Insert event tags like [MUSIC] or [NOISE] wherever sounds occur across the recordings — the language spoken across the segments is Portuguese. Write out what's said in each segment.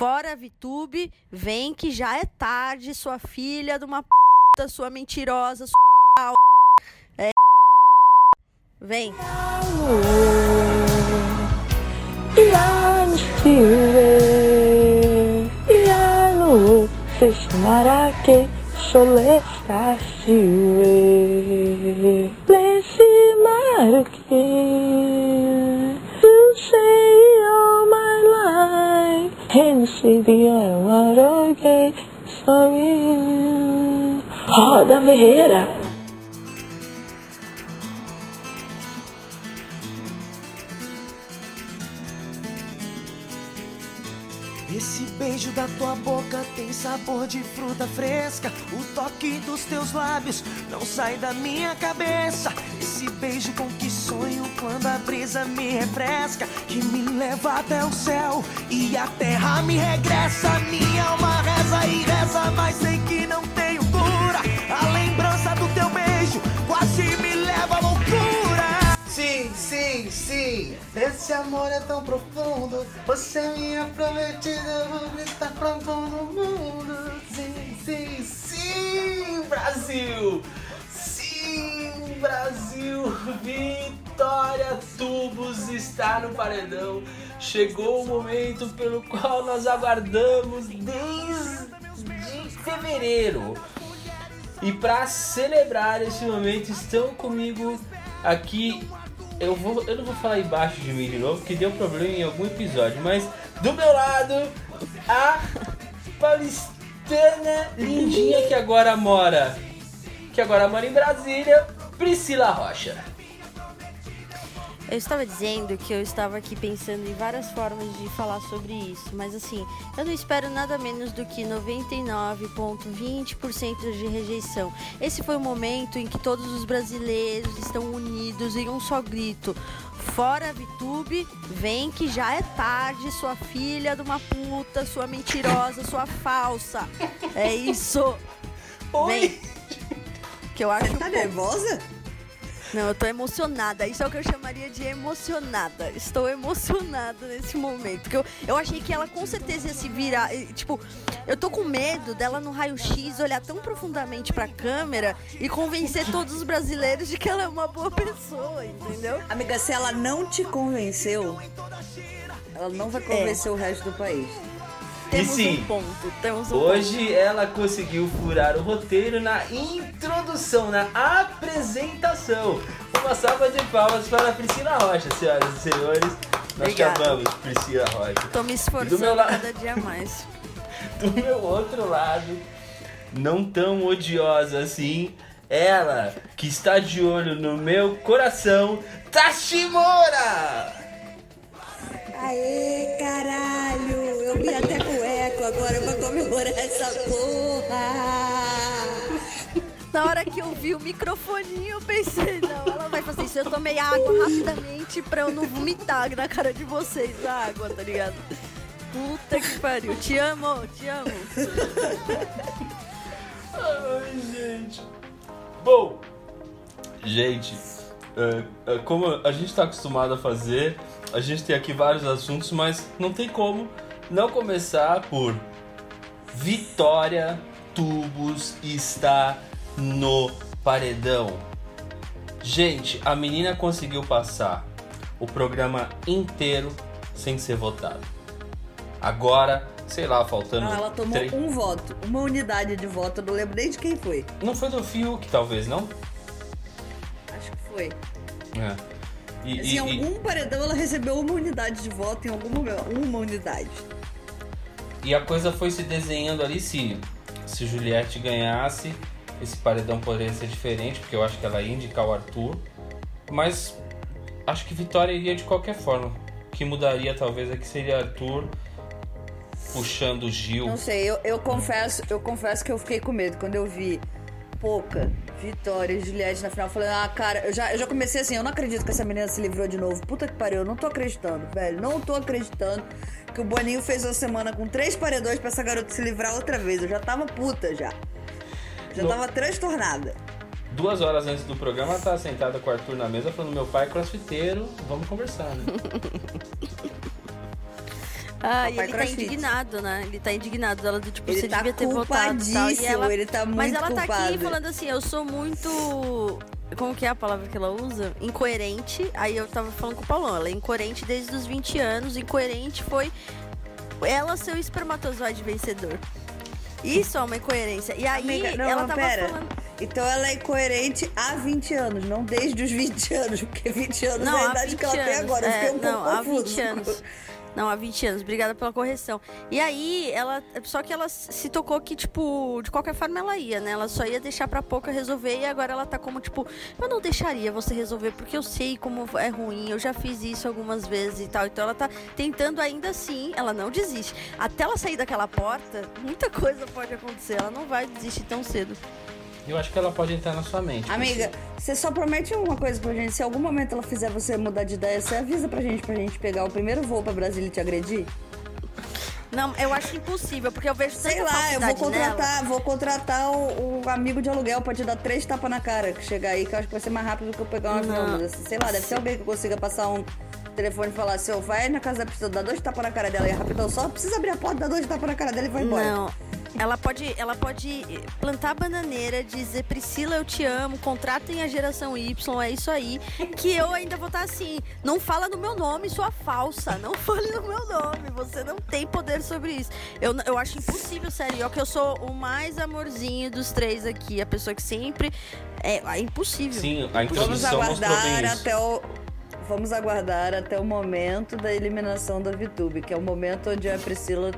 Fora Vitube, vem que já é tarde, sua filha de uma p, sua mentirosa, sua é Vem. Roda Ferreira. Esse beijo da tua boca tem sabor de fruta fresca. O toque dos teus lábios não sai da minha cabeça. Esse beijo com que sonho quando a brisa me refresca. Que me leva até o céu e a terra me regressa. Minha alma reza e reza, mas sei que não tenho cura. A lembrança do teu beijo quase me leva à loucura. Sim, sim, sim. Esse amor é tão profundo. Você é minha prometida, vou gritar pra todo mundo. Sim, sim, sim, Brasil. Brasil. Vitória Tubos está no paredão. Chegou o momento pelo qual nós aguardamos desde fevereiro. E para celebrar esse momento estão comigo aqui. Eu, vou, eu não vou falar embaixo de mim de novo, porque deu problema em algum episódio, mas do meu lado, a paulistana lindinha que agora mora. Que agora mora em Brasília, Priscila Rocha. Eu estava dizendo que eu estava aqui pensando em várias formas de falar sobre isso, mas assim, eu não espero nada menos do que 99,20% de rejeição. Esse foi o momento em que todos os brasileiros estão unidos em um só grito. Fora Vitube, vem que já é tarde, sua filha de uma puta, sua mentirosa, sua falsa. É isso. Oi! Vem. Que eu acho Tá bom. nervosa? Não, eu tô emocionada. Isso é o que eu chamaria de emocionada. Estou emocionada nesse momento. Porque eu, eu achei que ela com certeza ia se virar. e, Tipo, eu tô com medo dela no raio-x olhar tão profundamente pra câmera e convencer todos os brasileiros de que ela é uma boa pessoa, entendeu? Amiga, se ela não te convenceu, ela não vai convencer o resto do país. Temos sim, um ponto. Temos um Hoje ela conseguiu furar o roteiro na introdução, na apresentação. Uma salva de palmas para a Priscila Rocha, senhoras e senhores. Nós Obrigada. te amamos, Priscila Rocha. ponto. Tô me Do esforçando meu lado- cada dia mais. [LAUGHS] Do meu outro lado, não tão odiosa assim, ela que está de olho no meu coração, Tashimora! Aê, caralho! Eu vim até com agora pra comemorar essa porra! Na hora que eu vi o microfoninho, eu pensei, não, ela vai fazer isso. Eu tomei água rapidamente pra eu não vomitar na cara de vocês a água, tá ligado? Puta que pariu. Te amo, te amo. Ai, gente. Bom, gente, é, é, como a gente tá acostumado a fazer, a gente tem aqui vários assuntos, mas não tem como não começar por Vitória Tubos está no paredão. Gente, a menina conseguiu passar o programa inteiro sem ser votada. Agora, sei lá, faltando. Não, ela tomou três- um voto, uma unidade de voto, não lembro nem de quem foi. Não foi do Fiuk, talvez, não? Acho que foi. É. E, Mas e- em e- algum paredão ela recebeu uma unidade de voto, em algum momento, uma unidade. E a coisa foi se desenhando ali. Se, se Juliette ganhasse, esse paredão poderia ser diferente, porque eu acho que ela ia indicar o Arthur. Mas acho que Vitória iria de qualquer forma. O que mudaria talvez é que seria Arthur puxando o Gil. Não sei, eu, eu confesso, eu confesso que eu fiquei com medo quando eu vi Pouca, Vitória e Juliette na final. Eu falei, ah, cara, eu já, eu já comecei assim, eu não acredito que essa menina se livrou de novo. Puta que pariu, eu não tô acreditando, velho. Não tô acreditando que o Boninho fez uma semana com três paredões pra essa garota se livrar outra vez. Eu já tava puta já. Já Não. tava transtornada. Duas horas antes do programa, ela tá sentada com o Arthur na mesa falando: Meu pai é crossfiteiro, vamos conversar, né? [LAUGHS] Ah, e ele tá Crossfit. indignado, né? Ele tá indignado. Ela do tipo, Ele você tá devia ter votado tal. E ela... ele tá muito Mas ela tá aqui culpado. falando assim, eu sou muito. Como que é a palavra que ela usa? Incoerente. Aí eu tava falando com o Paulão, ela é incoerente desde os 20 anos. Incoerente foi ela ser o espermatozoide vencedor. Isso é uma incoerência. E aí Amiga, não, ela não, tava pera. falando. Então ela é incoerente há 20 anos, não desde os 20 anos, porque 20 anos Não, é a idade 20 que ela tem anos. agora. Eu É, fiquei um não, pouco há confuso. 20 anos. Não, há 20 anos. Obrigada pela correção. E aí, ela. Só que ela se tocou que, tipo, de qualquer forma ela ia, né? Ela só ia deixar pra pouca resolver e agora ela tá como, tipo, eu não deixaria você resolver porque eu sei como é ruim, eu já fiz isso algumas vezes e tal. Então ela tá tentando ainda assim, ela não desiste. Até ela sair daquela porta, muita coisa pode acontecer. Ela não vai desistir tão cedo. Eu acho que ela pode entrar na sua mente. Amiga, você só promete uma coisa pra gente. Se em algum momento ela fizer você mudar de ideia, você avisa pra gente, pra gente pegar o primeiro voo pra Brasília e te agredir? Não, eu acho impossível, porque eu vejo tanta Sei lá, eu vou falsidade nela. contratar, vou contratar o, o amigo de aluguel pra te dar três tapas na cara que chegar aí, que eu acho que vai ser mais rápido do que eu pegar um avião. Assim, sei lá, deve ser alguém que consiga passar um telefone e falar assim, ó, vai na casa da pessoa, dá dois tapas na cara dela e rapidão, só precisa abrir a porta, dá dois tapas na cara dela e vai embora. Não. Ela pode, ela pode plantar bananeira, dizer Priscila, eu te amo, contratem a geração Y, é isso aí. Que eu ainda vou estar assim. Não fala no meu nome, sua falsa. Não fale no meu nome. Você não tem poder sobre isso. Eu, eu acho impossível, sério. Que eu sou o mais amorzinho dos três aqui. A pessoa que sempre. É, é impossível. Sim, a Vamos aguardar até o. Vamos aguardar até o momento da eliminação da VTube, que é o momento onde a Priscila.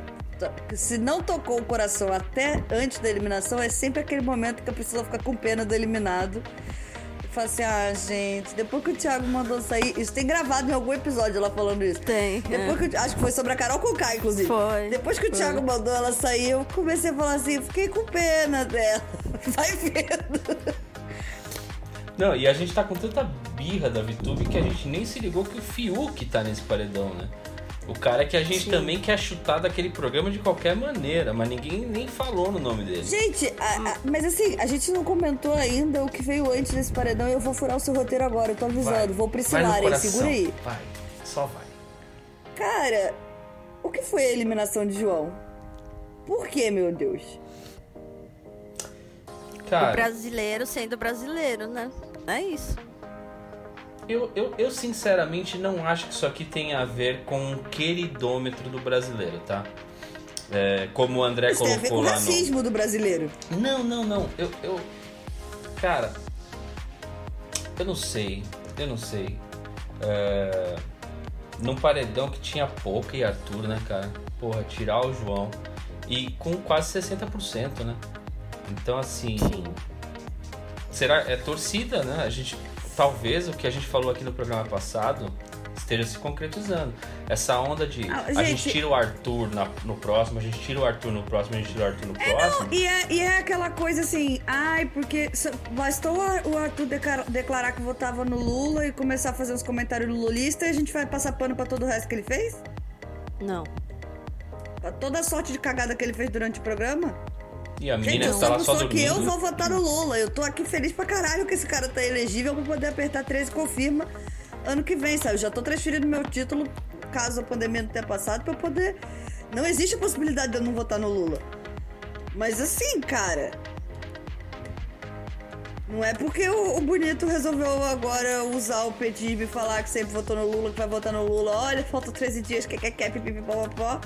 Se não tocou o coração até antes da eliminação, é sempre aquele momento que a Priscila fica com pena do eliminado. E fala assim: ah, gente, depois que o Thiago mandou sair. Isso tem gravado em algum episódio ela falando isso. Tem. Depois que, o- acho que foi sobre a Carol Conká, inclusive. Foi, Depois que o foi. Thiago mandou ela sair, eu comecei a falar assim, fiquei com pena dela. [LAUGHS] Vai vendo. Não, e a gente tá com tanta birra da VTube que a gente nem se ligou que o Fiuk tá nesse paredão, né? O cara que a gente Sim. também quer chutar daquele programa de qualquer maneira, mas ninguém nem falou no nome dele. Gente, a- a- mas assim, a gente não comentou ainda o que veio antes desse paredão e eu vou furar o seu roteiro agora, eu tô avisando. Vai. Vou priscilar aí, coração. segura aí. Vai, só vai. Cara, o que foi a eliminação de João? Por que, meu Deus? O Cara, brasileiro sendo brasileiro, né? É isso. Eu, eu, eu sinceramente não acho que isso aqui tem a ver com o queridômetro do brasileiro, tá? É, como o André Isso tem a ver com colocou o lá no. racismo do brasileiro. Não, não, não. Eu, eu. Cara. Eu não sei. Eu não sei. É... Num paredão que tinha Pouca e Arthur, né, cara? Porra, tirar o João. E com quase 60%, né? Então, assim. Será. É torcida, né? A gente. Talvez o que a gente falou aqui no programa passado esteja se concretizando. Essa onda de Ah, a gente gente- tira o Arthur na- no próximo, a gente tira o Arthur no próximo, a gente tira o Arthur no próximo. E é, e é aquela coisa assim, ai, porque bastou o Ar- o Arthur declarar que votava no Lula e começar a fazer uns comentários lulista e a gente vai passar pano pra todo o resto que ele fez? Não. Pra toda a sorte de cagada que ele fez durante o programa? E a Gente, menina eu tá sou a lá só que eu vou votar no Lula. Eu tô aqui feliz pra caralho que esse cara tá elegível pra poder apertar 13 e confirma ano que vem, sabe? Eu já tô transferindo meu título, caso a pandemia não tenha passado, pra eu poder. Não existe a possibilidade de eu não votar no Lula. Mas assim, cara. Não é porque o, Bonito resolveu agora usar o petismo e falar que sempre votou no Lula, que vai votar no Lula. Olha, faltam 13 dias, que quer, quer, pipipipopopó.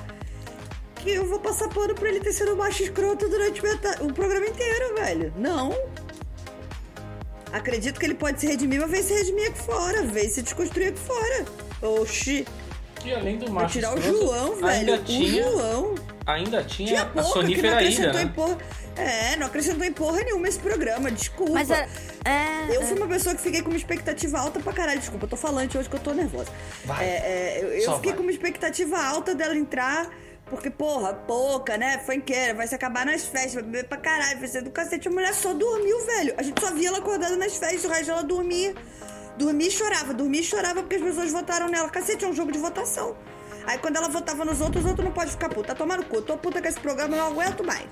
Que eu vou passar pano pra ele ter sido um macho escroto durante meta- o programa inteiro, velho. Não. Acredito que ele pode se redimir, mas vem se redimir aqui fora. Vem se desconstruir aqui fora. Oxi. E além do macho tirar o escroto, João, ainda velho. tinha, O João. ainda tinha, Tinha a pouca que não sonífera acrescentou em né? porra. É, não acrescentou em porra nenhuma esse programa, desculpa. Mas é. é Eu é. fui uma pessoa que fiquei com uma expectativa alta pra caralho. Desculpa, eu tô falante hoje que eu tô nervosa. Vai. É, é, eu eu Só fiquei vai. com uma expectativa alta dela entrar, porque, porra, pouca, né? Funkeira, vai se acabar nas festas, vai beber pra caralho, vai ser do cacete. A mulher só dormiu, velho. A gente só via ela acordada nas festas, o resto ela dormia. Dormia e chorava, dormia e chorava porque as pessoas votaram nela. Cacete, é um jogo de votação. Aí quando ela votava nos outros, os outros não pode ficar puta. Tá tomando cu. Tô puta com esse programa, não aguento mais.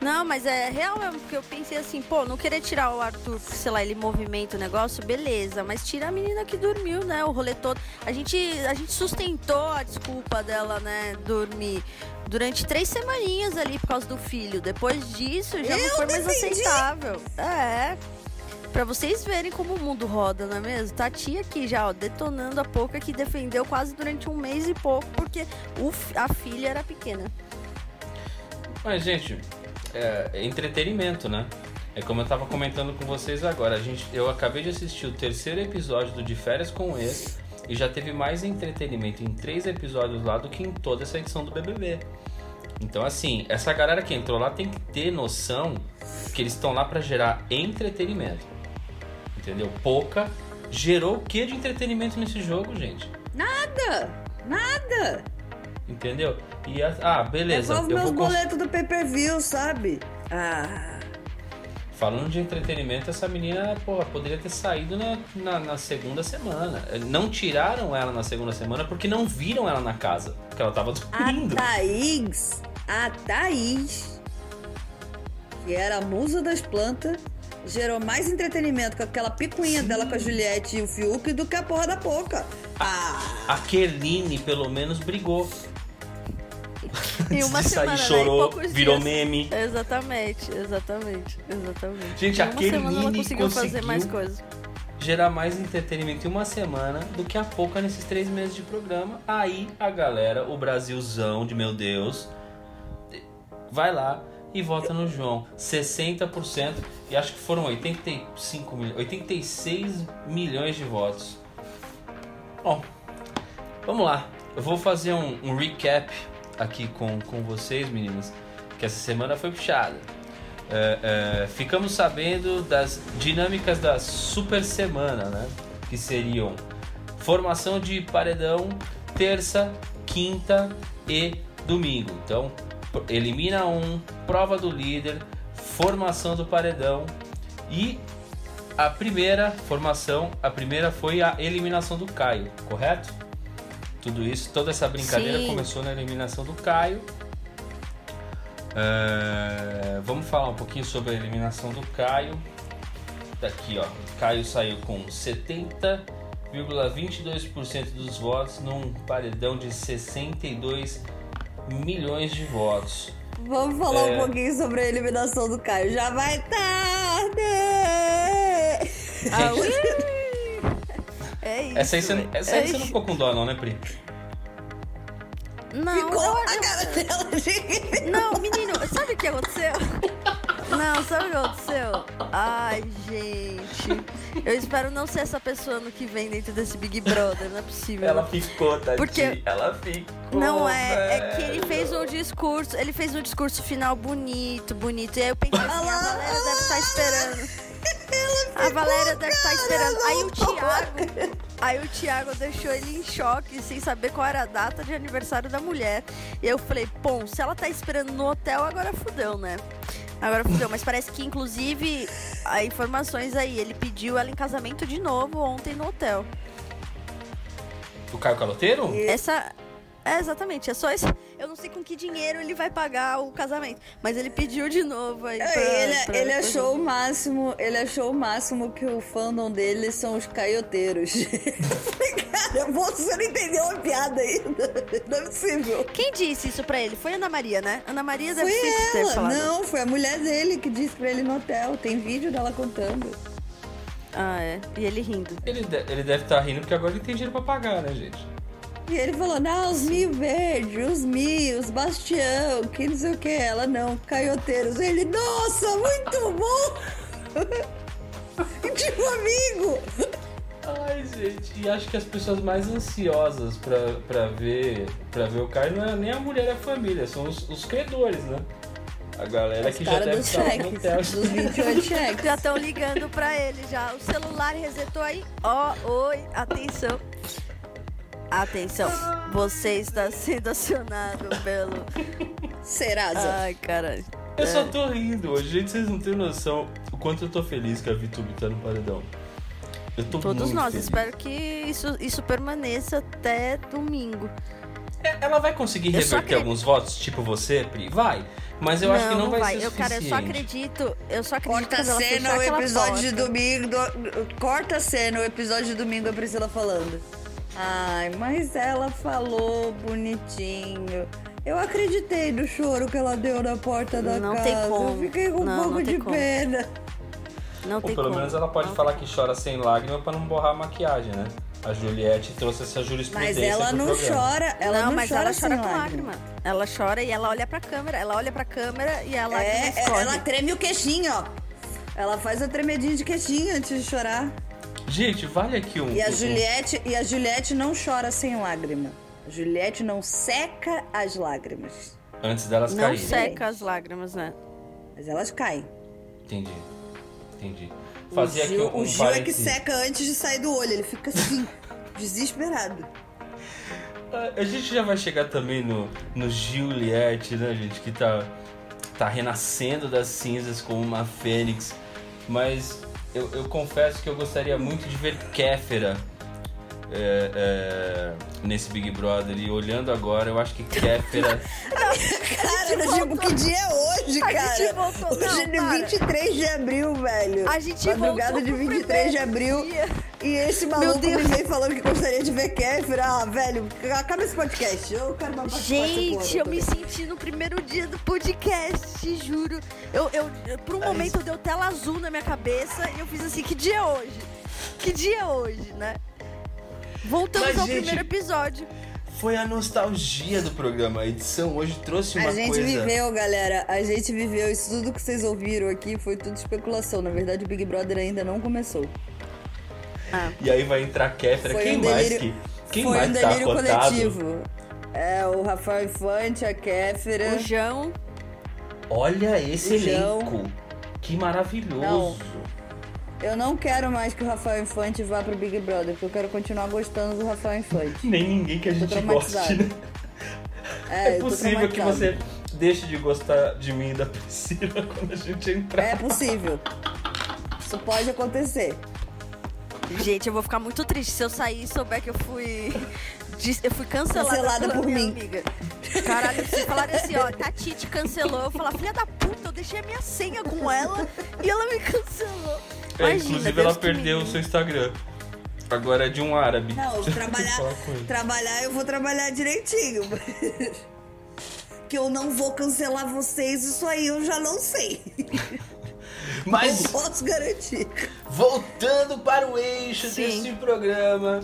Não, mas é real mesmo, porque eu pensei assim, pô, não querer tirar o Arthur, sei lá, ele movimenta o negócio, beleza, mas tira a menina que dormiu, né, o rolê todo. A gente, a gente sustentou a desculpa dela, né, dormir durante três semaninhas ali por causa do filho. Depois disso, já não Eu foi mais defendi. aceitável. É. Pra vocês verem como o mundo roda, não é mesmo? Tá a tia aqui já, ó, detonando a pouca que defendeu quase durante um mês e pouco, porque o a filha era pequena. Mas, gente, é, é entretenimento, né? É como eu tava comentando com vocês agora. A gente, eu acabei de assistir o terceiro episódio do De Férias com o Ex e já teve mais entretenimento em três episódios lá do que em toda essa edição do BBB. Então, assim, essa galera que entrou lá tem que ter noção que eles estão lá pra gerar entretenimento. Entendeu? Pouca gerou o que de entretenimento nesse jogo, gente? Nada! Nada! Entendeu? E a- ah, beleza. Devolve eu meus boletos do pay-per-view, sabe? Ah. Falando de entretenimento, essa menina porra, poderia ter saído na, na, na segunda semana. Não tiraram ela na segunda semana porque não viram ela na casa. Porque ela tava A dormindo. Thaís, a Thaís, que era a musa das plantas, gerou mais entretenimento com aquela picuinha dela com a Juliette e o Fiuk do que a porra da Poca. Ah, A Keline, pelo menos, brigou. Em uma de sair, semana, né? Chorou, poucos virou dias. meme. Exatamente, exatamente, exatamente. Gente, em a uma semana ela Kerline conseguiu fazer mais coisas. Gerar mais entretenimento em uma semana do que a pouca nesses três meses de programa. Aí a galera, o Brasilzão de meu Deus, vai lá e vota no João. 60% e acho que foram 85 milhões, 86 milhões de votos. Bom, vamos lá. Eu vou fazer um, um recap aqui com, com vocês, meninas, que essa semana foi puxada. É, é, ficamos sabendo das dinâmicas da super semana, né? Que seriam formação de paredão terça, quinta e domingo. Então, elimina um, prova do líder, formação do paredão e a primeira formação, a primeira foi a eliminação do Caio, correto? Tudo isso, toda essa brincadeira Sim. começou na eliminação do Caio. É, vamos falar um pouquinho sobre a eliminação do Caio. Daqui, ó. Caio saiu com 70,22% dos votos num paredão de 62 milhões de votos. vamos falar É. um pouquinho sobre a eliminação do Caio. Já vai tarde! Ah! [LAUGHS] É isso. Essa aí você, não- essa aí é você não ficou com dó, não, né, Pri? Não, Ficou eu- a cara dela [LAUGHS] de... Não, menino, sabe o que aconteceu? Não, sabe o que aconteceu? Ai, gente. Eu espero não ser essa pessoa no que vem dentro desse Big Brother, não é possível. Ela ficou, tadinha. Porque- Ela ficou. Não é, é que ele velho. fez um discurso, ele fez um discurso final bonito, bonito. E aí eu pensei assim, a Valéria olha deve estar lá. esperando. A Valéria deve estar esperando. Aí o Thiago, aí o Thiago deixou ele em choque, sem saber qual era a data de aniversário da mulher. E eu falei, bom, se ela tá esperando no hotel, agora fudeu, né? Agora fudeu, mas parece que inclusive há informações aí, ele pediu ela em casamento de novo ontem no hotel. O Caio Caloteiro? Essa. É, exatamente. É só isso. Eu não sei com que dinheiro ele vai pagar o casamento. Mas ele pediu de novo aí. Pra, ele, pra- ele pra- achou o máximo, ele achou o máximo que o fandom dele são os caioteiros. [LAUGHS] Cara, você não entendeu a piada ainda. [LAUGHS] Não é possível. Quem disse isso pra ele? Foi Ana Maria, né? Ana Maria deve Foi sempre ter ela. falado. Não, foi a mulher dele que disse pra ele no hotel. Tem vídeo dela contando. Ah, é. E ele rindo. Ele, de- ele deve estar rindo porque agora ele tem dinheiro pra pagar, né, gente? E ele falou, não, os mil verdes, os mil, os bastião, que não sei o que. Ela, não, caioteiros. Ele, nossa, muito bom. [LAUGHS] tipo amigo. Ai, gente, e acho que as pessoas mais ansiosas pra, pra, ver, pra ver o Caio não é nem a mulher e a família, são os, os credores, né? A galera Os que já deve estar no hotel. dos 28 [LAUGHS] cheques. Já estão ligando pra ele já. O celular resetou aí. Ó, oi, atenção. Atenção. Você está sendo acionado pelo. Serasa. Ai, caralho. Eu só tô rindo hoje, gente, vocês não têm noção o quanto eu tô feliz que a VTube tá no paredão. Eu tô Todos muito nós. feliz. Espero que isso, isso permaneça até domingo. É, Ela vai conseguir reverter acredito- alguns votos, tipo você, Pri? Vai. Mas eu acho que não, vai, ser Eu, cara, eu só suficiente. acredito. Eu só acredito Corta a cena o episódio de porta. domingo. do- Corta a cena o episódio de domingo, a Priscila falando. Ai, mas ela falou bonitinho. Eu acreditei no choro que ela deu na porta da Não casa. tem como. Eu fiquei com um Não, pouco não tem de como. pena. Não Ou tem pelo como. menos ela pode Não falar que chora sem lágrima pra não borrar a maquiagem, né? A Juliette trouxe essa Mas jurisprudência ela pro não programa. chora. Ela não, mas chora ela sem chora com lágrima. lágrima. Ela chora e ela olha pra câmera. Ela olha pra câmera e a lágrima É, é, escorre. ela treme o queixinho, ó. Ela faz a tremedinha de queixinho antes de chorar. Gente, vale aqui um. E a um- Juliette, e a Juliette não chora sem lágrima. A Juliette não seca as lágrimas. Antes delas Não caírem. seca as lágrimas, né? Mas elas caem. Entendi. Entendi. O Fazia aqui Gil, um, um o Gil é que seca antes de sair do olho. Ele fica assim, [LAUGHS] desesperado. A gente já vai chegar também no, no Juliette, né, gente? Que tá, tá renascendo das cinzas como uma fênix. Mas eu, eu confesso que eu gostaria muito de ver Kéfera é, é, nesse Big Brother. E olhando agora, eu acho que Kéfera. [LAUGHS] Cara, eu digo, que dia é hoje, A cara? gente voltou- Hoje é de para. 23 de abril, velho. A gente Madrugada voltou de pro 23 de abril. dia. E esse maluco me veio falando que gostaria de ver Kéfera. Ah, velho, acaba esse podcast. Eu quero uma Gente, eu me senti no primeiro dia do podcast, juro. Eu, eu, eu- por um momento deu tela azul na minha cabeça e eu fiz assim, que dia é hoje? Que dia é hoje, né? Voltamos Mas, ao gente, primeiro episódio. Foi a nostalgia do programa. A edição hoje trouxe uma A gente coisa. viveu, galera. A gente viveu. Isso tudo que vocês ouviram aqui foi tudo especulação. Na verdade, o Big Brother ainda não começou. E aí vai entrar Kéfera. Foi Quem um mais delírio- que. Quem foi mais um tá delírio acotado? coletivo. É, o Rafael Infante, a Kéfera. O João. Olha esse O João. elenco. Que maravilhoso. Eu não quero mais que o Rafael Infante vá pro Big Brother, porque eu quero continuar gostando do Rafael Infante. Nem ninguém que a gente goste, né? [LAUGHS] É, É possível que você deixe de gostar de mim e da Priscila [LAUGHS] quando a gente entrar. É possível. Isso pode acontecer. Gente, eu vou ficar muito triste se eu sair e souber que eu fui. Eu fui cancelada, Cancelada por minha mim. amiga. Caralho, se falarem assim, ó, Tati te cancelou, eu falar, filha da puta, eu deixei a minha senha com ela e ela me cancelou. É, Imagina, inclusive Deus ela que perdeu o seu Instagram. Agora é de um árabe. Não, que [LAUGHS] trabalhar, trabalhar eu vou trabalhar direitinho. [LAUGHS] Que eu não vou cancelar vocês, isso aí eu já não sei. [LAUGHS] Mas Não posso garantir. voltando para o eixo Sim. deste programa,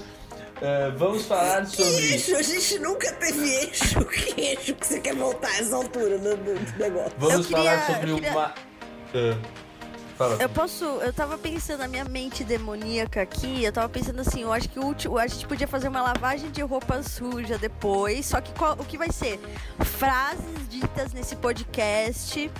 eh, vamos falar Que sobre. eixo? A gente nunca teve eixo. Que eixo que você quer voltar a essa altura do, do- negócio? Vamos Eu queria- falar sobre queria- uma. Ah, fala. Eu posso. Eu tava pensando na minha mente demoníaca aqui. Eu tava pensando assim, eu acho que o último. A gente podia fazer uma lavagem de roupa suja depois. Só que qual- o que vai ser? Frases ditas nesse podcast.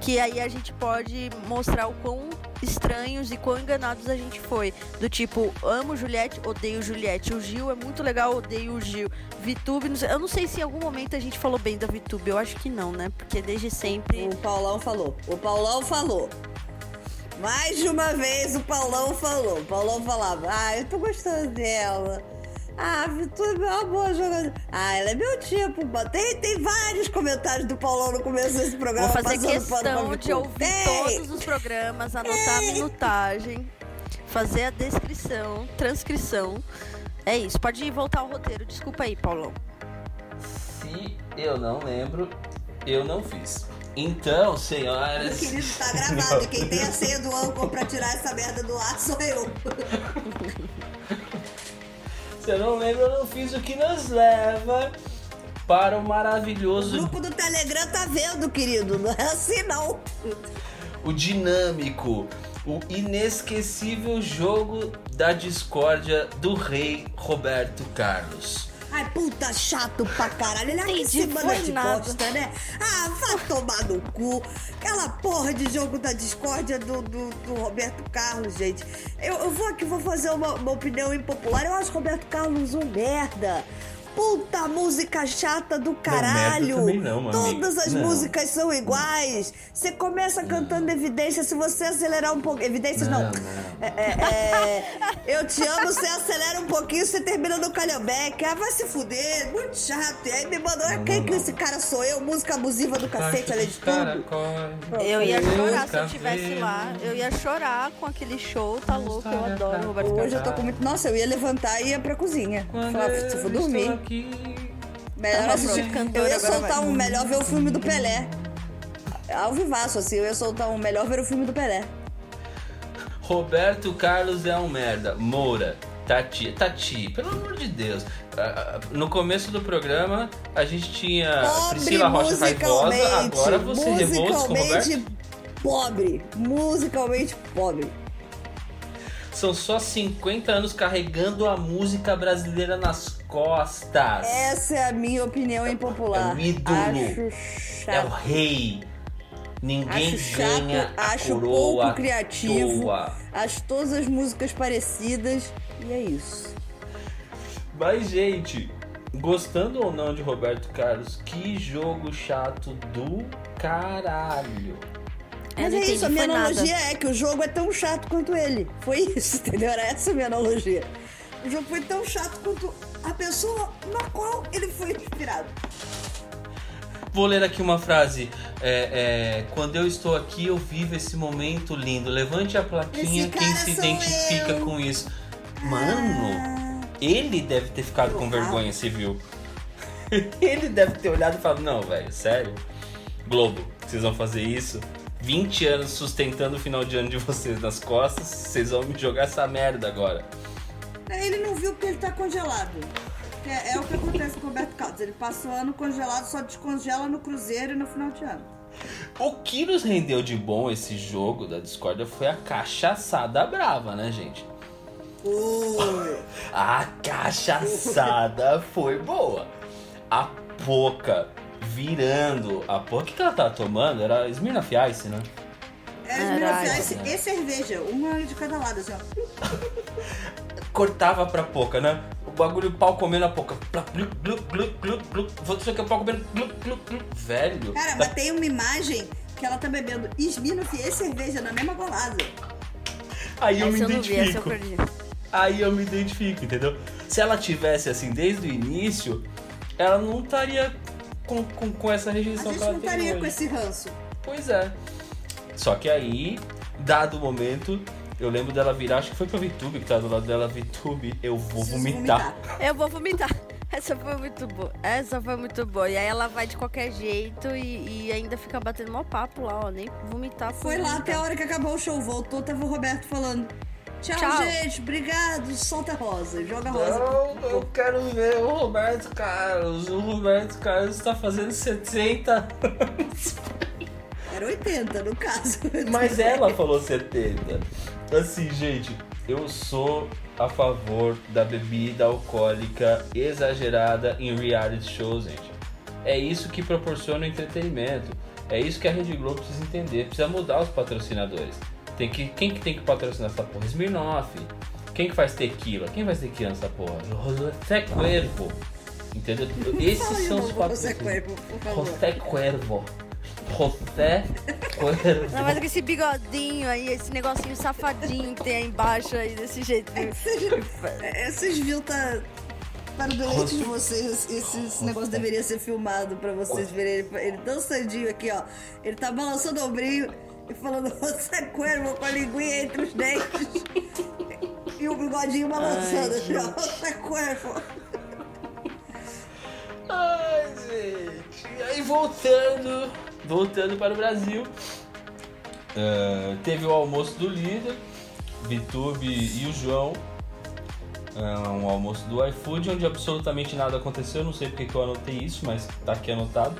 Que aí a gente pode mostrar o quão estranhos e quão enganados a gente foi. Do tipo, amo Juliette, odeio Juliette. O Gil é muito legal, odeio o Gil. Vitube, não sei- eu não sei se em algum momento a gente falou bem da Vitube. Eu acho que não, né? Porque desde sempre. O Paulão falou. O Paulão falou. Mais de uma vez o Paulão falou. O Paulão falava, ah, eu tô gostando dela. Ah, a Vitória é uma boa jogadora. Ah, ela é meu tipo. Tem, tem vários comentários do Paulão no começo desse programa. Vou fazer questão de ouvir Tem. todos os programas, anotar a minutagem, fazer a descrição, transcrição. É isso, pode voltar ao roteiro. Desculpa aí, Paulão. Se eu não lembro, eu não fiz. Então, senhoras. Meu querido, tá [LAUGHS] gravado. Quem tem a senha do âncora pra tirar essa merda do ar sou eu. Se eu não lembro, eu não fiz o que nos leva para o O maravilhoso, grupo do Telegram tá vendo, querido. Não é assim, não. o dinâmico, o inesquecível jogo da discórdia do rei Roberto Carlos. Ai, puta chato pra caralho. Ele aqui Entendi, semana de nada. bosta, né? Ah, vai tomar no cu. Aquela porra de jogo da discórdia do, do, do Roberto Carlos, gente. Eu, eu vou aqui, vou fazer uma, uma opinião impopular. Eu acho Roberto Carlos um merda. Puta música chata do caralho! não, mano, Todas as Não. músicas são iguais. Você começa cantando evidência, se você acelerar um pouco. Evidências não. Não, não. É, é, é, eu te amo, você acelera um pouquinho, você termina no calhambeque. Ah, vai se fuder, muito chato. E aí me mandou, ah, quem que esse cara sou eu? Música abusiva do cacete, além de tudo. Eu ia chorar se eu estivesse lá. Eu ia chorar com aquele show, tá louco? Eu adoro Roberto Hoje eu tô com muito. Nossa, eu ia levantar e ia pra cozinha. For estou dormir. Aqui. Melhor Tá assistir. pronto, cantora, Eu ia soltar vai. um melhor ver o filme do Pelé. Ao vivaço, assim, eu ia soltar um melhor ver o filme do Pelé. Roberto Carlos é um merda. Moura. Tati, Tati, pelo amor de Deus. Ah, ah, No começo do programa, a gente tinha Pobre Priscila Rocha Raivosa. musicalmente. Agora você revolta com o Roberto. musicalmente pobre. Musicalmente pobre. São só 50 anos carregando a música brasileira nas costas. Essa é a minha opinião impopular. É o ídolo. Acho É o chato. rei. Ninguém Acho chato, ganha a acho coroa pouco criativo. toa. Acho todas as músicas parecidas. E é isso. Mas, gente, gostando ou não de Roberto Carlos, que jogo chato do caralho. Mas é isso, a minha foi nada. analogia é que o jogo é tão chato quanto ele. Foi isso, [LAUGHS] entendeu? Era essa a minha analogia. O jogo foi tão chato quanto a pessoa na qual ele foi inspirado. Vou ler aqui uma frase. É, é, quando eu estou aqui, eu vivo esse momento lindo. Levante a plaquinha quem se identifica eu. com isso. Mano, ele deve ter ficado com vergonha civil. [LAUGHS] ele deve ter olhado e falado: Não, velho, sério? Globo, vocês vão fazer isso? 20 anos sustentando o final de ano de vocês nas costas, vocês vão me jogar essa merda agora. Ele não viu porque ele tá congelado. É, é o que acontece com o Roberto Carlos. Ele passa o ano congelado, só descongela no Cruzeiro e no final de ano. O que nos rendeu de bom esse jogo da discórdia foi a cachaçada brava, né, gente? [LAUGHS] A cachaçada foi boa. A Poca virando. A Poca, o que ela tava tomando? Era Smirnoff Ice, né? É Caralho. Smirnoff Ice e cerveja, uma de cada lado, assim, ó. [LAUGHS] Cortava pra Poca, né? O bagulho, o pau comendo a Poca. Plá, Glu, glu, glu, glu, glu. Vou dizer que o pau comendo. Glu, glu, glu. Velho. Cara, mas tem uma imagem que ela tá bebendo Smirnoff e cerveja na mesma golada. Aí eu me Essa eu identifico. Aí eu me identifico, entendeu? Se ela tivesse assim desde o início, ela não estaria com, com, com essa A rejeição gente que ela não estaria com esse ranço. Pois é. Só que aí, dado o momento, eu lembro dela virar, acho que foi pra VTube que tava do lado dela, VTube, eu vou vomitar. Eu vou vomitar. [LAUGHS] Essa foi muito boa. Essa foi muito boa. E aí ela vai de qualquer jeito e, e ainda fica batendo mó papo lá, ó. Nem vomitar Foi lá até a hora que acabou o show, voltou, tava o Roberto falando. Tchau, Tchau. gente, obrigado, solta a rosa, joga a rosa. Não, eu quero ver o Roberto Carlos. O Roberto Carlos tá fazendo 70 anos. [LAUGHS] Era 80, no caso. [LAUGHS] Mas ela falou 70. Assim, gente, eu sou a favor da bebida alcoólica exagerada em reality shows, gente. É isso que proporciona o entretenimento. É isso que a Rede Globo precisa entender. Precisa mudar os patrocinadores. Tem que, quem que tem que patrocinar essa porra? Smirnoff. Quem que faz tequila? Quem faz tequila nessa porra? José Cuervo. Entendeu? [LAUGHS] Esses são os patrocinadores. José Cuervo. José Cuervo. Não, mas com esse bigodinho aí, esse negocinho safadinho que tem aí embaixo aí, desse jeito. É, Vocês viram, tá. Para o deleite de vocês, esse, esse negócio deveria ser filmado pra vocês verem ele, ele dançadinho aqui, ó. Ele tá balançando o ombrinho e falando, você é cuervo com a linguinha entre os dentes. E o bigodinho balançando, Ai, assim, ó. Você é cuervo. Ai, gente. E aí, voltando, voltando para o Brasil, ah, teve o almoço do líder, Vitube e o João. Ah, um almoço do iFood, onde absolutamente nada aconteceu. Não sei porque que eu anotei isso, mas tá aqui anotado.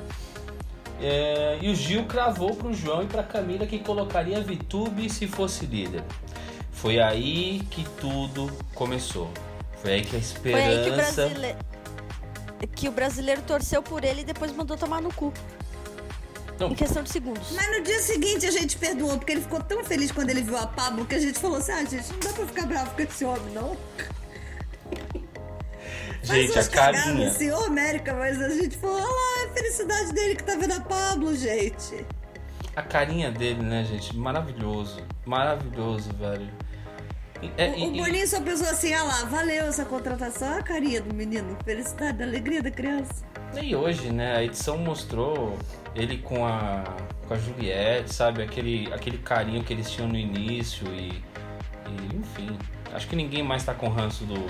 É, e o Gil cravou pro João e pra Camila que colocaria Vitube se fosse líder. Foi aí que tudo começou. Foi aí que a Foi aí que o esperança. brasileiro. Que o brasileiro torceu por ele e depois mandou tomar no cu. Não. Em questão de segundos. Mas no dia seguinte a gente perdoou, porque ele ficou tão feliz quando ele viu a Pablo que a gente falou assim: ah, gente, não dá pra ficar bravo com esse homem, não. Gente, a carinha. assim, ô América, mas a gente falou, olha lá, a felicidade dele que tá vendo a Pablo, gente. A carinha dele, né, gente? Maravilhoso. Maravilhoso, velho. É- O, e- o Boninho só pensou assim, ah lá, valeu essa contratação, olha a carinha do menino, felicidade, alegria da criança. E hoje, né, a edição mostrou ele com a, com a Juliette, sabe? Aquele, aquele carinho que eles tinham no início e, e, enfim. Acho que ninguém mais tá com ranço do,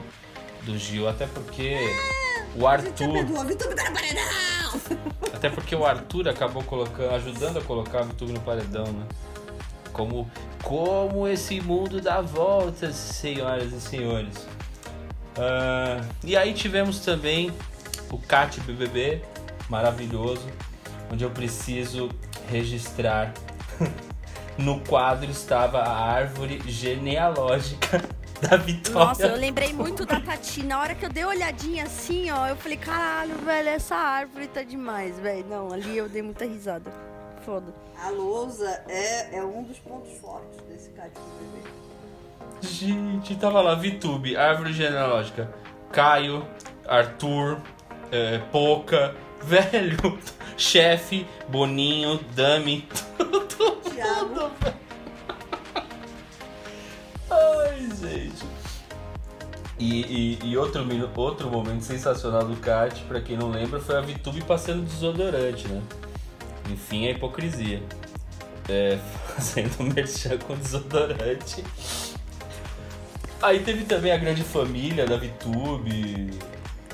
do Gil, até porque o A gente já Arthur. tá no paredão! [LAUGHS] Até porque o Arthur acabou colocando, ajudando a colocar a VTube no paredão, né? Como, como esse mundo dá voltas, senhoras e senhores. Ah, e aí tivemos também o Cat BBB, maravilhoso, onde eu preciso registrar. [LAUGHS] no quadro estava a árvore genealógica [LAUGHS] da Vitória. Nossa, eu lembrei muito da Tati. Na hora que eu dei uma olhadinha assim, ó, eu falei, caralho, velho, essa árvore tá demais, velho. Não, ali eu dei muita risada. Foda. A lousa é, é um dos pontos fortes desse cara de bebê. Gente, tava lá, VTube, árvore genealógica. Caio, Arthur, é, Poca, [LAUGHS] velho, chefe, Boninho, Dami. [LAUGHS] Thiago, Ai, gente. E, e- e outro, outro momento sensacional do Kat, pra quem não lembra, foi a VTube passando desodorante, né? Enfim, a hipocrisia. É, [LAUGHS] fazendo merchan com desodorante. Aí teve também a grande família da VTube,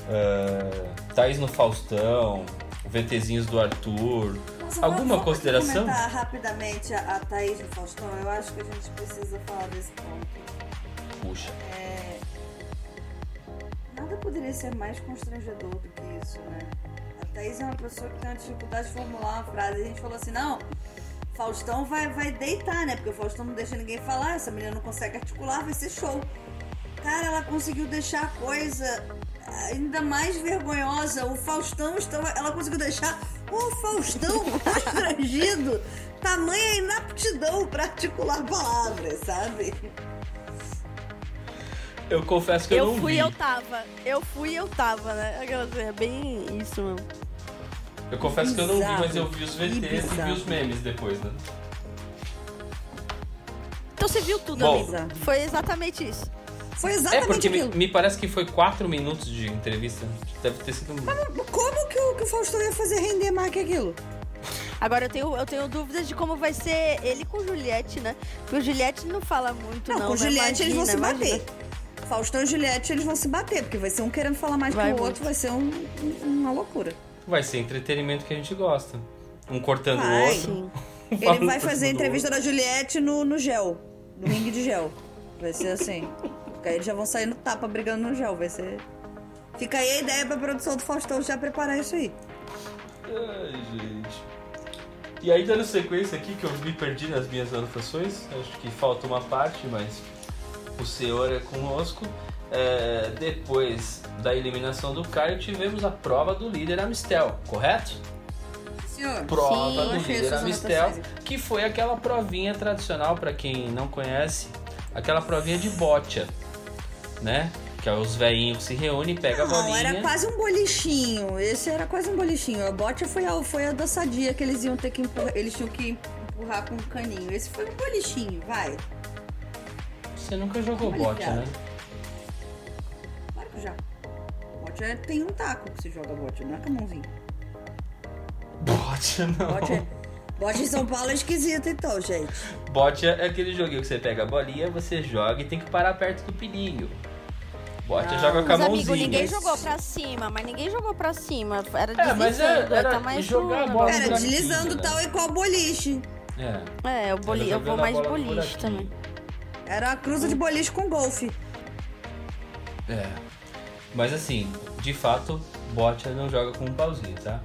é, Thaís no Faustão, VTzinhos do Arthur. Alguma vamos consideração? comentar rapidamente a, a Thaís do Faustão. Eu acho que a gente precisa falar desse ponto. Puxa. Nada poderia ser mais constrangedor do que isso, né? A Thaís é uma pessoa que tem uma dificuldade de formular uma frase. A gente falou assim, não, Faustão vai, vai deitar, né? Porque o Faustão não deixa ninguém falar, essa menina não consegue articular, vai ser show. Cara, ela conseguiu deixar a coisa ainda mais vergonhosa. O Faustão estava. Ela conseguiu deixar o Faustão constrangido. [LAUGHS] Tamanha inaptidão pra articular palavras, sabe? Eu confesso que eu, Eu não fui vi. eu tava. Eu fui eu tava, né? É bem isso mesmo. Eu confesso que eu não vi, mas eu vi os VTs e vi os memes depois, né? Então você viu tudo, Bom. Foi exatamente isso. Foi É exatamente porque me, aquilo. me parece que foi quatro minutos de entrevista. Deve ter sido. um- Como que o, que o Faustão ia fazer render mais que aquilo? Agora eu tenho, eu tenho dúvidas de como vai ser ele com Juliette, né? Porque o Juliette não fala muito, Não, não. com né? Juliette eles vão se Imagina, bater. imagina. Faustão e Juliette eles vão se bater, porque vai ser um querendo falar mais Vai que o muito. outro, vai ser um- um- uma loucura. Vai ser entretenimento que a gente gosta. Um cortando Vai. o outro. Sim. [LAUGHS] Ele vai fazer a entrevista da Juliette no, no gel, no ringue de gel. Vai ser assim. Porque aí eles já vão sair no tapa brigando no gel, vai ser... Fica aí a ideia pra produção do Faustão já preparar isso aí. Ai, gente. E aí, dando sequência aqui, que eu me perdi nas minhas anotações. Acho que falta uma parte, mas o senhor é conosco. É, depois da eliminação do Caio, tivemos a prova do líder Amistel, correto? Senhor. prova Sim, do líder Amistel, que foi aquela provinha tradicional para quem não conhece, aquela provinha de bocha, né? Que é os velhinhos se reúnem, pega a Não, bolinha. era quase um bolichinho. Esse era quase um bolichinho. A bote foi a, foi a dançadia que eles iam ter que empurrar. Eles tinham que empurrar com um caninho. Esse foi um bolichinho, vai. Você nunca jogou cara. né? Claro que já. Bote é- tem um taco que se joga bote, não é com a mãozinha. Bocha não. Bote, é- bote em São Paulo é esquisito, então, gente. Bocha é aquele joguinho que você pega a bolinha, você joga e tem que parar perto do perigo. Não. joga com a Mas, amigo, mãozinha. ninguém jogou pra cima, mas ninguém jogou pra cima. Era É, mas deslizando, era- era tá mais jogar a bola. Era deslizando né? tal e qual boliche. É. É, o boli... Eu vou a mais boliche também. Era uma cruza de boliche com golfe. É. Mas assim, de fato, bocha não joga com um pauzinho, tá?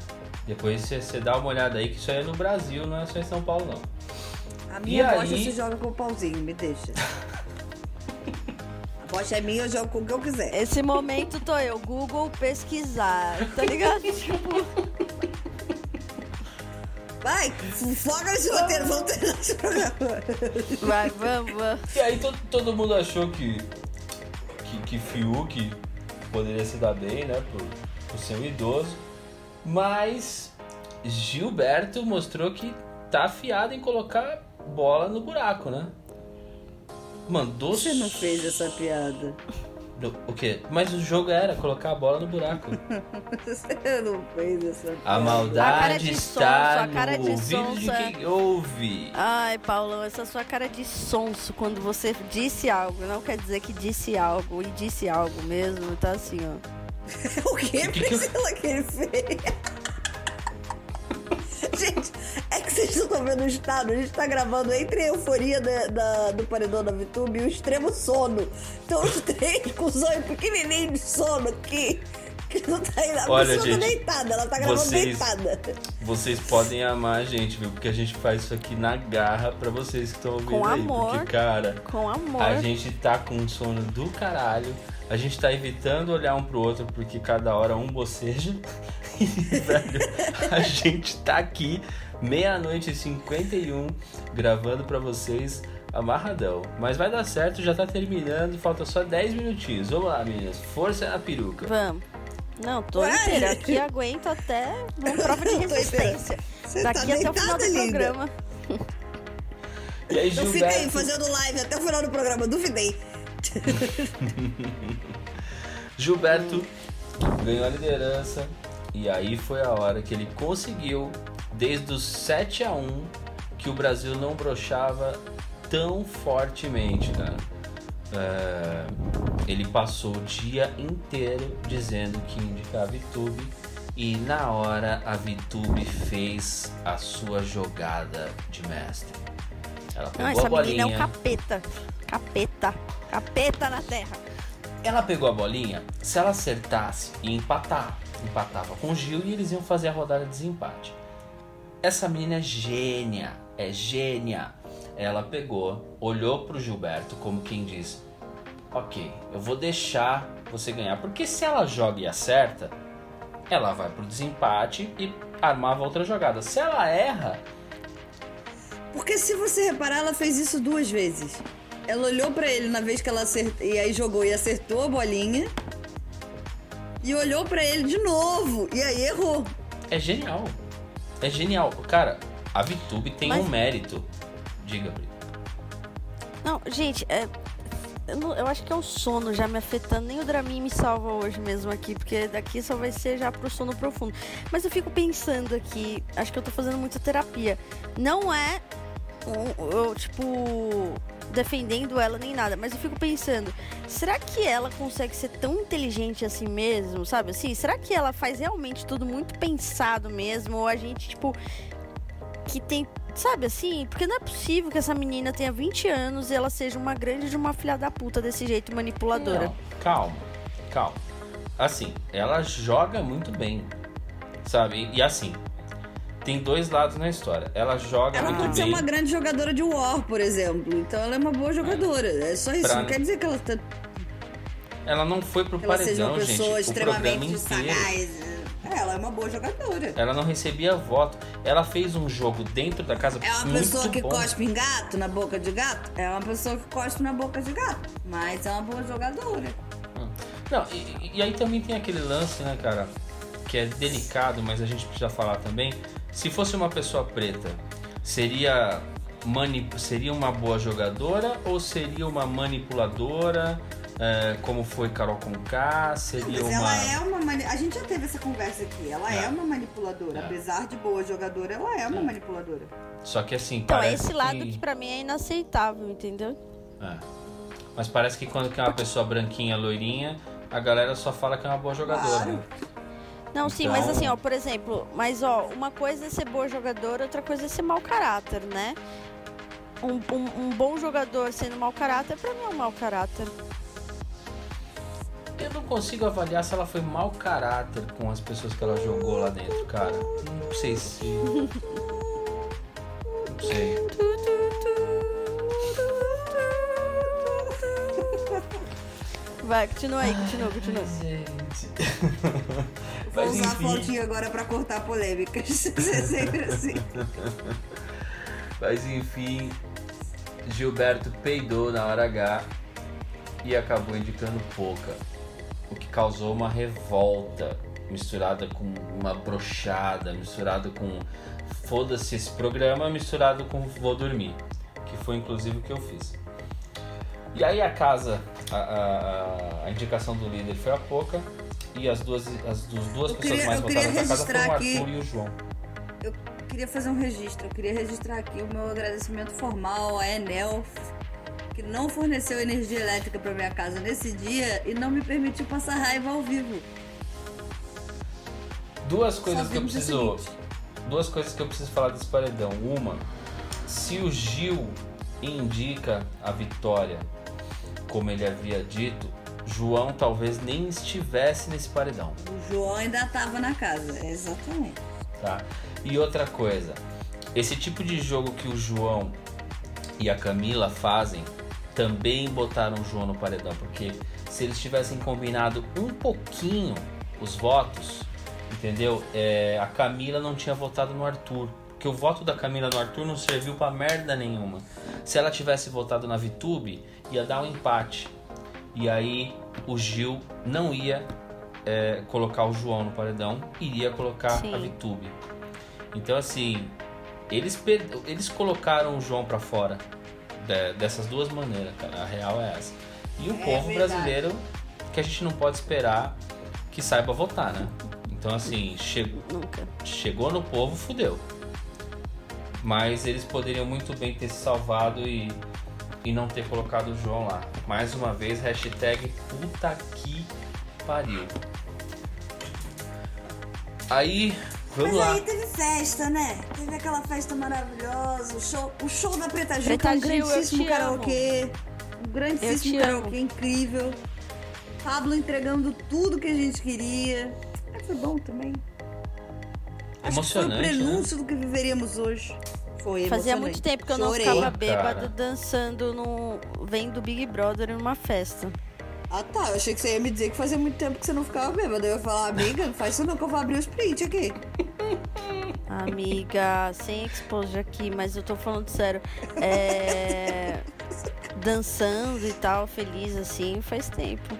Depois você- dá uma olhada aí que isso aí é no Brasil, não é só em São Paulo, não. A minha bocha aí? se joga com o pauzinho, me deixa. [LAUGHS] A bocha é minha, eu jogo com o que eu quiser. Esse momento tô eu, Google pesquisar, tá ligado? tipo, [LAUGHS] Vai, foca nesse roteiro, vamos terminar esse programa. vai, vamos, vamos. E aí todo, todo mundo achou que, que, que Fiuk poderia se dar bem, né? Por, por ser um idoso. Mas Gilberto mostrou que tá afiado em colocar bola no buraco, né? Mandou. Você não fez essa piada. O quê? Mas o jogo era colocar a bola no buraco. [LAUGHS] Você não fez essa piada. A maldade de está sonso, a cara no de ouvido de sonsa. quem ouve. Ai, Paulão, essa sua cara de sonso quando você disse algo. Não quer dizer que disse algo e disse algo mesmo. Tá assim, ó. [LAUGHS] O que, O que que eu- Priscila, que ele fez? Vocês estão vendo o estado. A gente tá gravando entre a euforia da, da- do paredão da VTube e o extremo sono. Então os três com o sonho pequenininho de sono aqui. Que não tá. A Olha, pessoa tá gente, deitada, ela tá gravando vocês- deitada. Vocês podem amar a gente, viu? Porque a gente faz isso aqui na garra pra vocês que estão ouvindo Com aí. amor. Porque, cara, Com amor. a gente tá com um sono do caralho. A gente tá evitando olhar um pro outro porque cada hora um boceja. [LAUGHS] E, velho, a gente tá aqui, meia-noite e 51, gravando pra vocês amarradão. Mas vai dar certo, já tá terminando, falta só 10 minutinhos. Vamos lá, meninas. Força na peruca. Vamos. Não, tô inteira. Aqui aguento até uma [LAUGHS] prova de resistência. Você Daqui tá até o final do linda. programa. E aí, Eu fiquei Gilberto? fazendo live até o final do programa, duvidei. [LAUGHS] Gilberto ganhou a liderança e aí foi a hora que ele conseguiu, desde os 7 a 1 que o Brasil não brochava tão fortemente, cara. É, ele passou o dia inteiro dizendo que ia indicar a VTube e na hora a VTube fez a sua jogada de mestre. Ela pegou Não, a essa menina é bolinha. um capeta. Capeta. Capeta na terra. Ela pegou a bolinha, se ela acertasse e empatar, empatava com o Gil e eles iam fazer a rodada de desempate. Essa menina é gênia, é gênia. Ela pegou, olhou pro Gilberto como quem diz: Ok, eu vou deixar você ganhar. Porque se ela joga e acerta, ela vai pro desempate e armava outra jogada. Se ela erra, Porque se você reparar, ela fez isso duas vezes. Ela olhou pra ele na vez que ela acertou, e aí jogou e acertou a bolinha. E olhou pra ele de novo, e aí errou. é genial. É genial. Cara, a VTube tem Mas- um mérito. Diga, Bri. Não, gente, é, eu, não- eu acho que é o sono já me afetando. Nem o Dramin me salva hoje mesmo aqui, porque daqui só vai ser já pro sono profundo. Mas eu fico pensando aqui, acho que eu tô fazendo muita terapia. Não é, um- eu, tipo, defendendo ela nem nada, mas eu fico pensando, será que ela consegue ser tão inteligente assim mesmo, sabe assim? Será que ela faz realmente tudo muito pensado mesmo? Ou a gente, tipo, que tem. Sabe assim? Porque não é possível que essa menina tenha 20 anos e ela seja uma grande de uma filha da puta desse jeito manipuladora. Não, calma, calma. Assim, ela joga muito bem, sabe? E assim, tem dois lados na história. Ela joga Ela muito pode ser bem. uma grande jogadora de War, por exemplo. Então ela é uma boa jogadora. É só isso. Pra- Não quer dizer que ela, tá, Ela não foi pro que ela seja uma paredão, gente. pessoa programa extremamente sagaz. É, ela é uma boa jogadora. Ela não recebia voto. Ela fez um jogo dentro da casa É uma pessoa que bom. cospe em gato, na boca de gato? É uma pessoa que cospe na boca de gato. Mas é uma boa jogadora. Não, e, e aí também tem aquele lance, né, cara, que é delicado, mas a gente precisa falar também. Se fosse uma pessoa preta, seria seria uma boa jogadora ou seria uma manipuladora, é, como foi Carol Conká? Seria Mas uma ela é uma. mani- A gente já teve essa conversa aqui. Ela é, É. uma manipuladora. É. Apesar de boa jogadora, ela é uma manipuladora. Só que assim, Então é parece esse lado que... que pra mim é inaceitável, entendeu? É. Mas parece que quando é uma pessoa branquinha, loirinha, a galera só fala que é uma boa jogadora. Claro. Não, sim, Então- mas assim, ó, por exemplo, mas ó, uma coisa é ser boa jogadora, outra coisa é ser mau caráter, né? Um, um- um bom jogador sendo mau caráter, pra mim é um mau caráter. Eu não consigo avaliar se ela foi mau caráter com as pessoas que ela jogou lá dentro, cara. Não sei se. [LAUGHS] Não sei. Vai, continua aí, continua, continua. Gente. Vou [LAUGHS] Mas usar a enfim, flautinha agora pra cortar polêmicas. [LAUGHS] é sempre assim. [LAUGHS] mas enfim, Gilberto peidou na hora H e acabou indicando pouca. o que causou uma revolta misturada com uma brochada, misturado com foda-se esse programa, misturado com vou dormir, que foi inclusive o que eu fiz. E aí a casa, a, a- a indicação do líder foi a Poca e as duas, as duas duas Eu pessoas queria- mais votadas da casa foram o Arthur aqui- e o João. Eu queria fazer um registro. Eu queria registrar aqui o meu agradecimento formal à Enel, que não forneceu energia elétrica para minha casa nesse dia e não me permitiu passar raiva ao vivo. Duas coisas que eu preciso. Duas coisas que eu preciso falar desse paredão. Uma, se o Gil indica a vitória, como ele havia dito, João talvez nem estivesse nesse paredão, O João ainda tava na casa, exatamente. tá? E outra coisa, esse tipo de jogo que o João e a Camila fazem também botaram o João no paredão, porque se eles tivessem combinado um pouquinho os votos, entendeu? É, a Camila não tinha votado no Arthur, porque o voto da Camila no Arthur não serviu pra merda nenhuma. Se ela tivesse votado na Vitube, ia dar um empate. E aí o Gil não ia é, colocar o João no paredão, iria colocar Sim. a Vitube. Então assim, eles, eles colocaram o João pra fora de- dessas duas maneiras, cara. A real é essa. E o É povo verdade. brasileiro que a gente não pode esperar que saiba votar, né? Então assim, chegou, Nunca. chegou no povo, fudeu. Mas eles poderiam muito bem ter se salvado e, e não ter colocado o João lá. Mais uma vez, hashtag puta que pariu. Aí, vamos Mas lá. aí teve festa, né? Teve aquela festa maravilhosa, o show, o show da Preta Gil, Preta que é um Gil, eu grandíssimo te karaokê. Um grandíssimo karaokê incrível. Pablo entregando tudo que a gente queria. Mas foi bom também. Acho que foi o né? prenúncio do que viveríamos hoje. Foi Fazia muito tempo que eu não Chorei. ficava bêbada cara. dançando no. vendo Big Brother numa festa. Ah tá, eu achei que você ia me dizer que fazia muito tempo que você não ficava bêbada. Eu ia falar, amiga, não faz isso não que eu vou abrir os print aqui. [LAUGHS] Amiga, sem exposure aqui, mas eu tô falando sério. É. [LAUGHS] dançando e tal, feliz assim, faz tempo.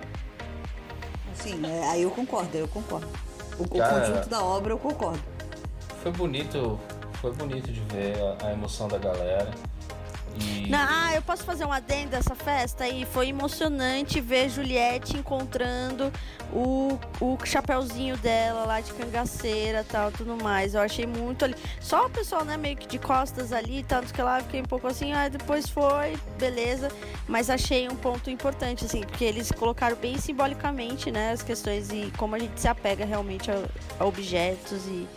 Assim, é, aí eu concordo, eu concordo. O, o conjunto da obra eu concordo. Foi bonito, foi bonito de ver a, a emoção da galera. E ah, eu posso fazer um adendo dessa festa aí? Foi emocionante ver Juliette encontrando o, o chapeuzinho dela lá de cangaceira tal, tudo mais. Eu achei muito ali. Só o pessoal, né, meio que de costas ali, tanto que lá fiquei um pouco assim, ah, depois foi, beleza. Mas achei um ponto importante, assim, porque eles colocaram bem simbolicamente, né, as questões e como a gente se apega realmente a, a objetos e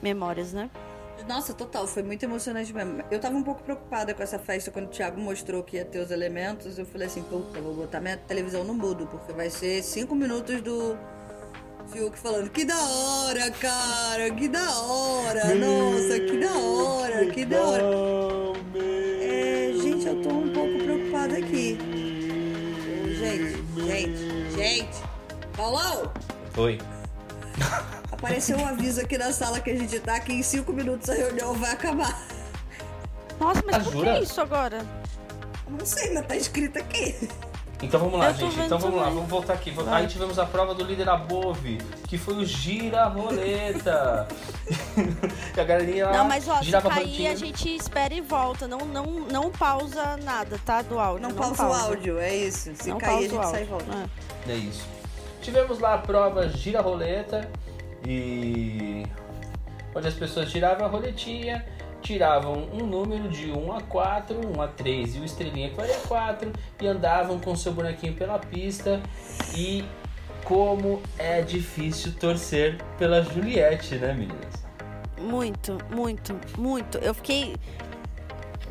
memórias, né? Nossa, total, foi muito emocionante mesmo. Eu tava um pouco preocupada com essa festa quando o Thiago mostrou que ia ter os elementos. Eu falei assim, puta, eu vou botar minha televisão no mudo, porque vai ser cinco minutos do Fiuk falando, que da hora, cara, que da hora, nossa, que da hora, que da hora. É, gente, eu tô um pouco preocupada aqui. Gente, gente, gente. Paulão, Oi. [LAUGHS] apareceu um aviso aqui na sala que a gente tá, que em cinco minutos a reunião vai acabar. Nossa, mas Ah, por que isso agora? Não sei, mas tá escrito aqui. Então vamos lá, gente. vendo Então vamos lá, vamos voltar aqui. Vai. Aí tivemos a prova do líder Above, que foi o gira roleta. [LAUGHS] e a galerinha lá Não, mas ó, se cair, a gente espera e volta. Não, não, não pausa nada, tá? Do áudio. Não, pausa, o áudio, é isso. Se não cair, a pausa gente o sai e volta. É. É isso. Tivemos lá a prova gira e onde as pessoas giravam a roletinha, tiravam um número de 1 a 4, 1 a 3 e o estrelinha que valia 4 e andavam com seu bonequinho pela pista e como é difícil torcer pela Juliette, né, meninas? Muito, muito, muito. Eu fiquei.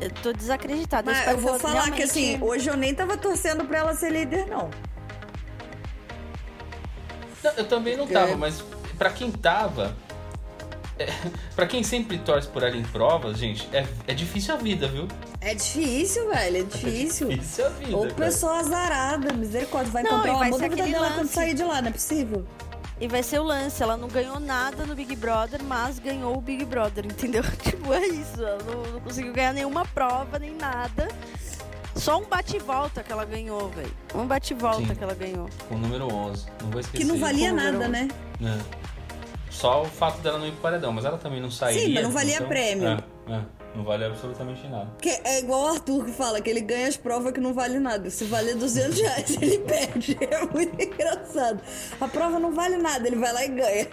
Eu tô desacreditada. Mas eu vou que falar que realmente- assim, hoje eu nem tava torcendo pra ela ser líder, não. Não, eu também não tava, mas pra quem tava. É, [LAUGHS] pra quem sempre torce por ela em provas, gente, é, é difícil a vida, viu? É difícil, velho, é [LAUGHS] difícil. É difícil a vida. Ou cara. pessoa azarada, misericórdia, vai Não, amor ser da vida dela quando lance. sair de lá, não é possível? E vai ser o lance. Ela não ganhou nada no Big Brother, mas ganhou o Big Brother, [LAUGHS] entendeu? tipo, é isso. Ela não, não conseguiu ganhar nenhuma prova, nem nada. Só um bate-volta que ela ganhou, velho. Um bate-volta que ela ganhou. Com o número 11. Não vou esquecer. Que não valia nada, número né? É. Só o fato dela não ir pro paredão, mas ela também não sairia. Sim, mas não valia prêmio. É, é, não valia absolutamente nada. Que é igual o Arthur que fala que ele ganha as provas que não vale nada. Se valer 200 reais, ele perde. É muito engraçado. A prova não vale nada, ele vai lá e ganha.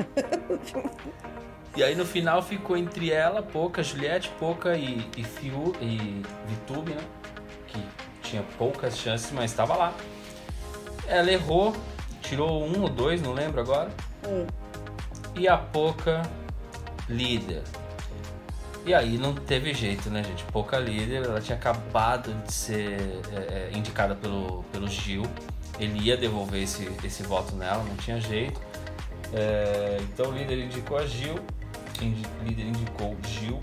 E aí no final ficou entre ela, Poca, Juliette, Poca e, e Fiu e Vitube, né? Que tinha poucas chances, mas estava lá. Ela errou, tirou um ou dois, não lembro agora. Um. E a Poca líder. E aí não teve jeito, né, gente? Poca líder, ela tinha acabado de ser é, é, indicada pelo, pelo Gil. Ele ia devolver esse, esse voto nela, não tinha jeito. É, então o líder indicou a Gil, indi- líder indicou Gil.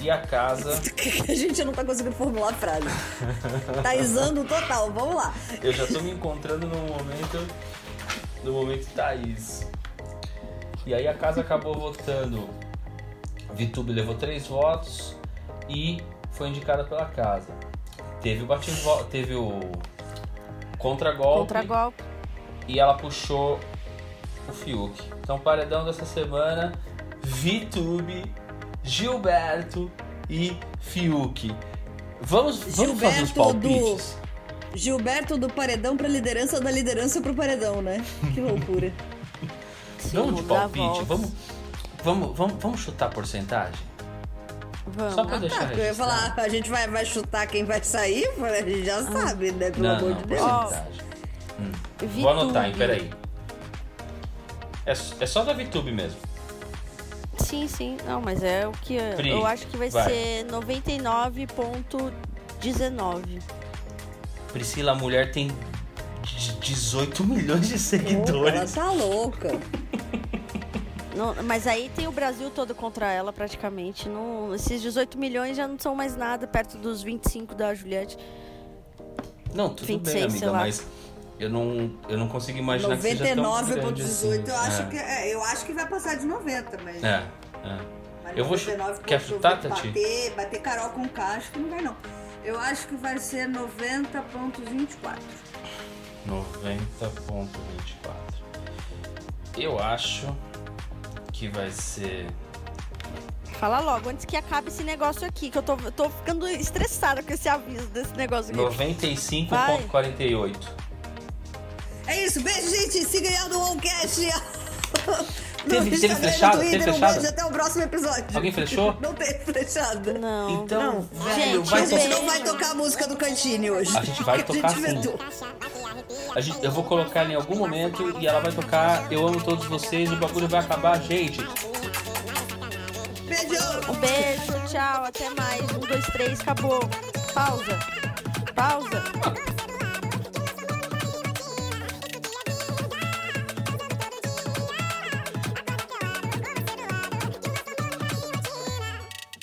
E a casa, [LAUGHS] a gente não tá conseguindo formular a frase. Tá isando total, vamos lá. eu já tô me encontrando no momento, no momento Thaís. E aí a casa acabou votando. Vitube levou três votos e foi indicada pela casa. Teve o bate teve o contragolpe Contra-golpe. e ela puxou o Fiuk. Então, paredão dessa semana: Vitube, Gilberto e Fiuk. Vamos, vamos fazer os palpites. Gilberto do paredão pra liderança, da liderança pro paredão, né? Que loucura. [LAUGHS] Sim, Vamos de palpite, vamos, vamos, vamos, vamos chutar a porcentagem? Vamos. Só pra deixar Tá, porque eu ia falar, a gente vai, vai chutar quem vai sair, [LAUGHS] a gente já sabe, né? Pelo Não, amor não, de Deus. porcentagem. Vitube. Vou anotar, hein, peraí. É, é só da Vitube mesmo. Sim, sim. Não, mas é o que. Pri, eu acho que vai, vai. ser 99,19. Priscila, a mulher tem d- 18 milhões de Ela seguidores. tá louca. [LAUGHS] Não, mas aí tem o Brasil todo contra ela, praticamente. Não, esses 18 milhões já não são mais nada perto dos 25 da Juliette. Não, tudo 26, bem, sei amiga, lá. mas eu não, eu não consigo imaginar que seja tão grande 99,18 assim. eu acho é. que é, eu acho que vai passar de 90, mas. É, é. mas Eu vou chu- 99,18 quer chutar, Tati? Bater, bater Carol com que não vai não. Eu acho que vai ser 90,24. 90.24. Eu acho que vai ser. Fala logo, antes que acabe esse negócio aqui, que eu tô, eu tô ficando estressada com esse aviso desse negócio aqui. 95.48. É isso, beijo, gente. Siga aí no [LAUGHS] No Teve- teve e no flechada? Twitter. Teve Um flechada? beijo, até o próximo episódio. Alguém flechou? [LAUGHS] Não tem flechada. Não. Então, velho, Gente, vai a gente não vai tocar a música do Cantine hoje. A gente vai [LAUGHS] tocar sim. A gente- eu vou colocar ela em algum momento e ela vai tocar Eu amo todos vocês, o bagulho vai acabar, gente. Beijo. Um beijo, tchau, até mais. Um, dois, três, acabou. Pausa. Pausa.